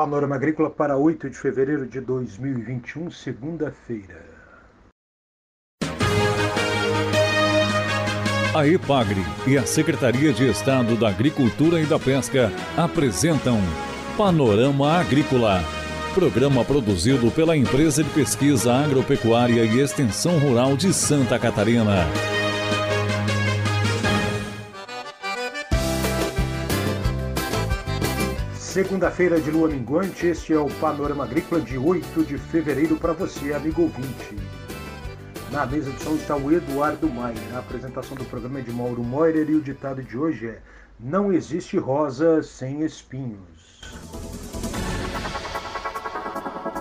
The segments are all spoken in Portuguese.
Panorama Agrícola para 8 de fevereiro de 2021, segunda-feira. A EPAGRE e a Secretaria de Estado da Agricultura e da Pesca apresentam Panorama Agrícola, programa produzido pela Empresa de Pesquisa Agropecuária e Extensão Rural de Santa Catarina. Segunda-feira de lua minguante, este é o Panorama Agrícola de 8 de fevereiro para você, amigo ouvinte. Na mesa de som está o Eduardo Maia. A apresentação do programa é de Mauro Moirer e o ditado de hoje é Não existe rosa sem espinhos.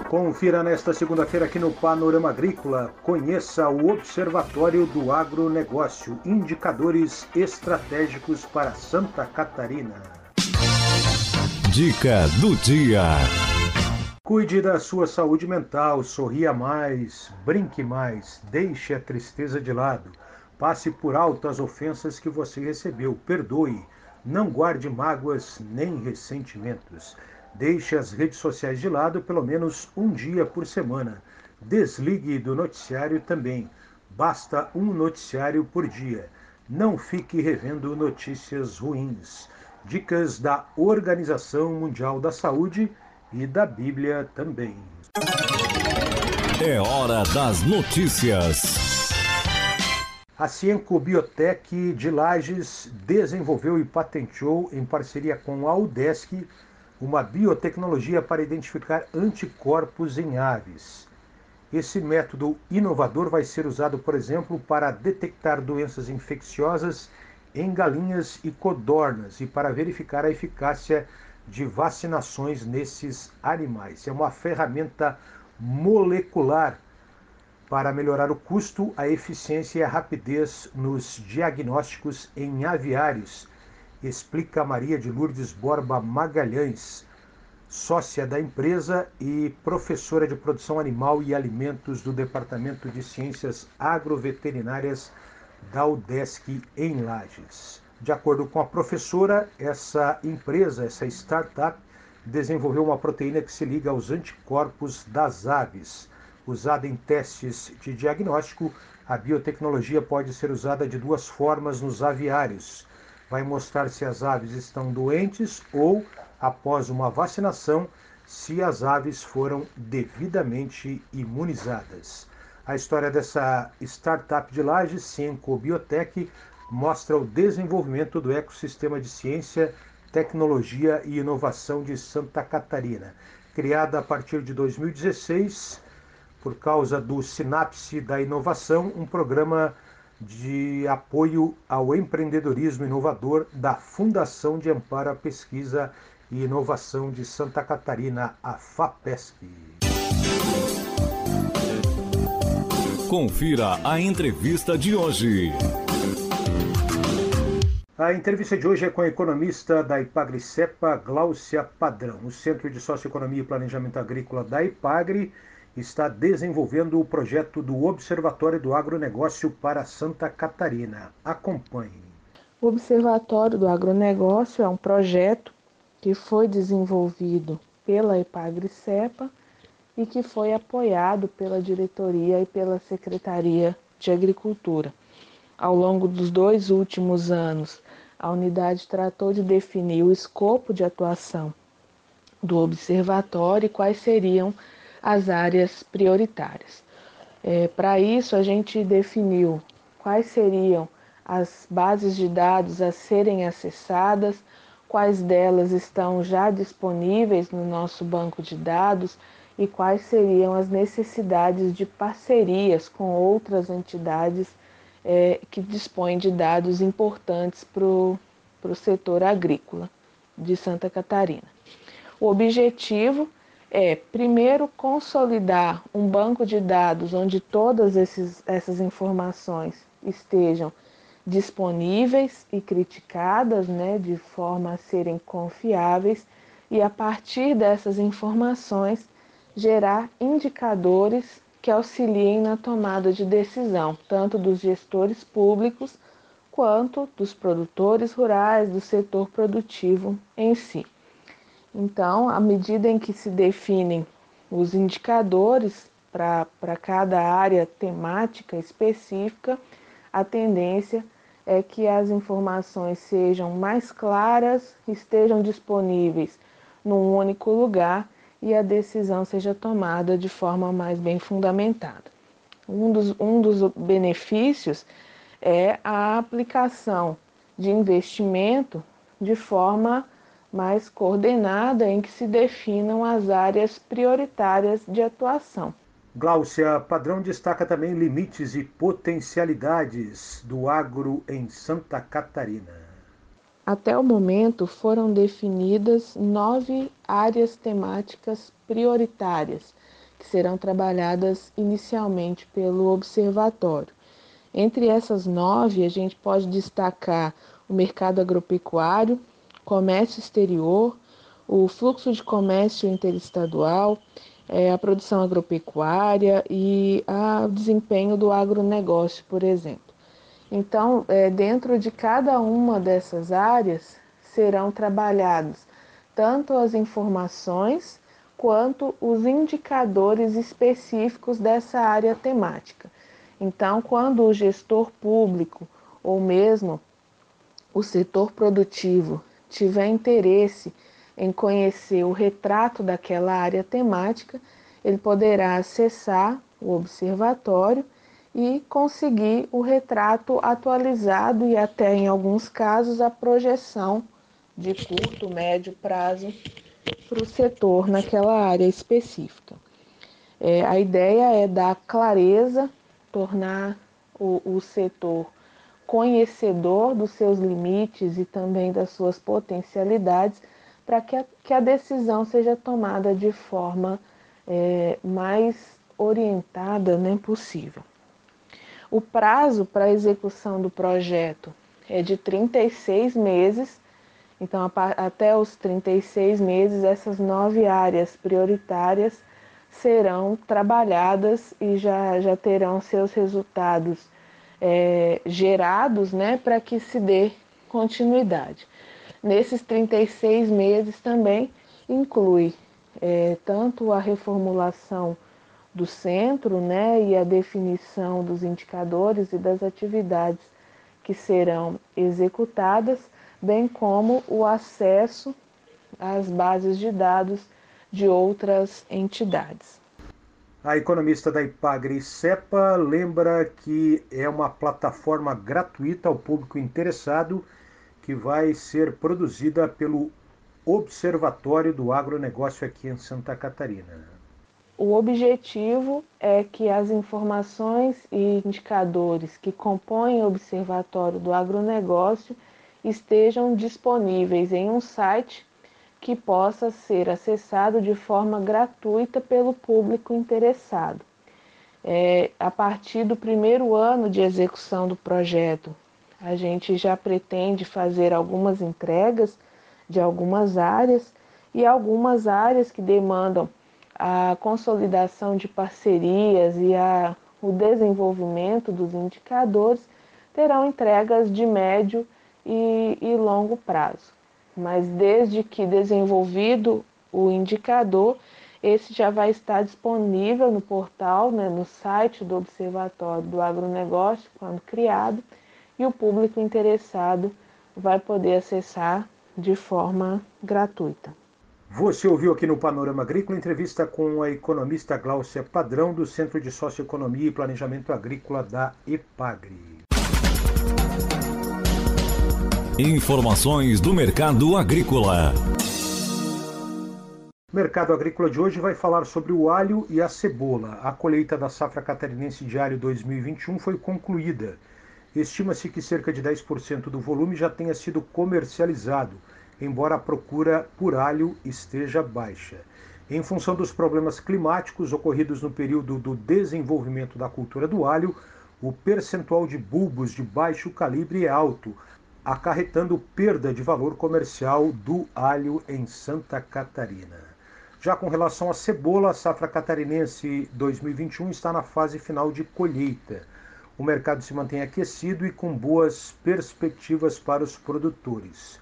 Confira nesta segunda-feira aqui no Panorama Agrícola. Conheça o Observatório do Agronegócio, indicadores estratégicos para Santa Catarina. Dica do dia. Cuide da sua saúde mental, sorria mais, brinque mais, deixe a tristeza de lado. Passe por alto as ofensas que você recebeu, perdoe, não guarde mágoas nem ressentimentos. Deixe as redes sociais de lado pelo menos um dia por semana. Desligue do noticiário também. Basta um noticiário por dia. Não fique revendo notícias ruins dicas da Organização Mundial da Saúde e da Bíblia também. É hora das notícias. A Cienco Biotech de Lages desenvolveu e patenteou, em parceria com a UDESC, uma biotecnologia para identificar anticorpos em aves. Esse método inovador vai ser usado, por exemplo, para detectar doenças infecciosas em galinhas e codornas e para verificar a eficácia de vacinações nesses animais. É uma ferramenta molecular para melhorar o custo, a eficiência e a rapidez nos diagnósticos em aviários, explica Maria de Lourdes Borba Magalhães, sócia da empresa e professora de produção animal e alimentos do Departamento de Ciências Agroveterinárias da UDESC em Lages. De acordo com a professora, essa empresa, essa startup, desenvolveu uma proteína que se liga aos anticorpos das aves. Usada em testes de diagnóstico, a biotecnologia pode ser usada de duas formas nos aviários. Vai mostrar se as aves estão doentes ou, após uma vacinação, se as aves foram devidamente imunizadas. A história dessa startup de Lages, Cienco Biotech, mostra o desenvolvimento do ecossistema de ciência, tecnologia e inovação de Santa Catarina. Criada a partir de 2016, por causa do Sinapse da Inovação, um programa de apoio ao empreendedorismo inovador da Fundação de Amparo à Pesquisa e Inovação de Santa Catarina, a FAPESP. Confira a entrevista de hoje. A entrevista de hoje é com a economista da Ipagri-Cepa, Gláucia Padrão. O Centro de Socioeconomia e Planejamento Agrícola da Ipagre está desenvolvendo o projeto do Observatório do Agronegócio para Santa Catarina. Acompanhe. O Observatório do Agronegócio é um projeto que foi desenvolvido pela Ipagri-Cepa e que foi apoiado pela diretoria e pela Secretaria de Agricultura. Ao longo dos dois últimos anos, a unidade tratou de definir o escopo de atuação do observatório e quais seriam as áreas prioritárias. É, Para isso, a gente definiu quais seriam as bases de dados a serem acessadas, quais delas estão já disponíveis no nosso banco de dados e quais seriam as necessidades de parcerias com outras entidades é, que dispõem de dados importantes para o setor agrícola de Santa Catarina. O objetivo é, primeiro, consolidar um banco de dados onde todas esses, essas informações estejam disponíveis e criticadas, né, de forma a serem confiáveis, e a partir dessas informações gerar indicadores que auxiliem na tomada de decisão, tanto dos gestores públicos quanto dos produtores rurais, do setor produtivo em si. Então, à medida em que se definem os indicadores para cada área temática específica, a tendência é que as informações sejam mais claras, estejam disponíveis num único lugar e a decisão seja tomada de forma mais bem fundamentada. Um dos, um dos benefícios é a aplicação de investimento de forma mais coordenada em que se definam as áreas prioritárias de atuação. Gláucia Padrão destaca também limites e potencialidades do agro em Santa Catarina. Até o momento foram definidas nove áreas temáticas prioritárias, que serão trabalhadas inicialmente pelo Observatório. Entre essas nove, a gente pode destacar o mercado agropecuário, comércio exterior, o fluxo de comércio interestadual, é, a produção agropecuária e o desempenho do agronegócio, por exemplo. Então, é, dentro de cada uma dessas áreas serão trabalhados tanto as informações quanto os indicadores específicos dessa área temática. Então, quando o gestor público ou mesmo o setor produtivo tiver interesse em conhecer o retrato daquela área temática, ele poderá acessar o observatório e conseguir o retrato atualizado e até em alguns casos a projeção de curto, médio prazo para o setor naquela área específica. É, a ideia é dar clareza, tornar o, o setor conhecedor dos seus limites e também das suas potencialidades para que, que, a decisão seja tomada de forma é, mais orientada né, possível. O prazo para execução do projeto é de 36 meses, então até os 36 meses essas nove áreas prioritárias serão trabalhadas e já, já terão seus resultados é, gerados né, para que se dê continuidade. Nesses 36 meses também inclui é, tanto a reformulação do centro né, e a definição dos indicadores e das atividades que serão executadas, bem como o acesso às bases de dados de outras entidades. A economista da Ipagre CEPA lembra que é uma plataforma gratuita ao público interessado que vai ser produzida pelo Observatório do Agronegócio aqui em Santa Catarina. O objetivo é que as informações e indicadores que compõem o Observatório do Agronegócio estejam disponíveis em um site que possa ser acessado de forma gratuita pelo público interessado. É, a partir do primeiro ano de execução do projeto, a gente já pretende fazer algumas entregas de algumas áreas e algumas áreas que demandam a consolidação de parcerias e a, o desenvolvimento dos indicadores terão entregas de médio e, e longo prazo. Mas desde que desenvolvido o indicador, esse já vai estar disponível no portal, né, no site do Observatório do Agronegócio, quando criado, e o público interessado vai poder acessar de forma gratuita. Você ouviu aqui no Panorama Agrícola entrevista com a economista Gláucia Padrão, do Centro de Socioeconomia e Planejamento Agrícola da EPAGRE. Informações do mercado agrícola. O mercado agrícola de hoje vai falar sobre o alho e a cebola. A colheita da safra catarinense de alho 2021 foi concluída estima-se que cerca de 10% do volume já tenha sido comercializado, embora a procura por alho esteja baixa. Em função dos problemas climáticos ocorridos no período do desenvolvimento da cultura do alho, o percentual de bulbos de baixo calibre é alto, acarretando perda de valor comercial do alho em Santa Catarina. Já com relação à cebola, a safra catarinense 2021 está na fase final de colheita o mercado se mantém aquecido e com boas perspectivas para os produtores.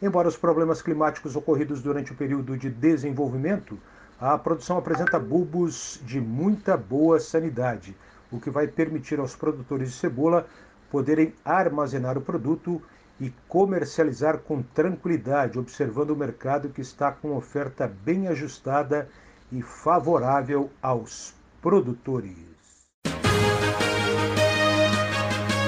Embora os problemas climáticos ocorridos durante o período de desenvolvimento, a produção apresenta bulbos de muita boa sanidade, o que vai permitir aos produtores de cebola poderem armazenar o produto e comercializar com tranquilidade, observando o mercado que está com oferta bem ajustada e favorável aos produtores.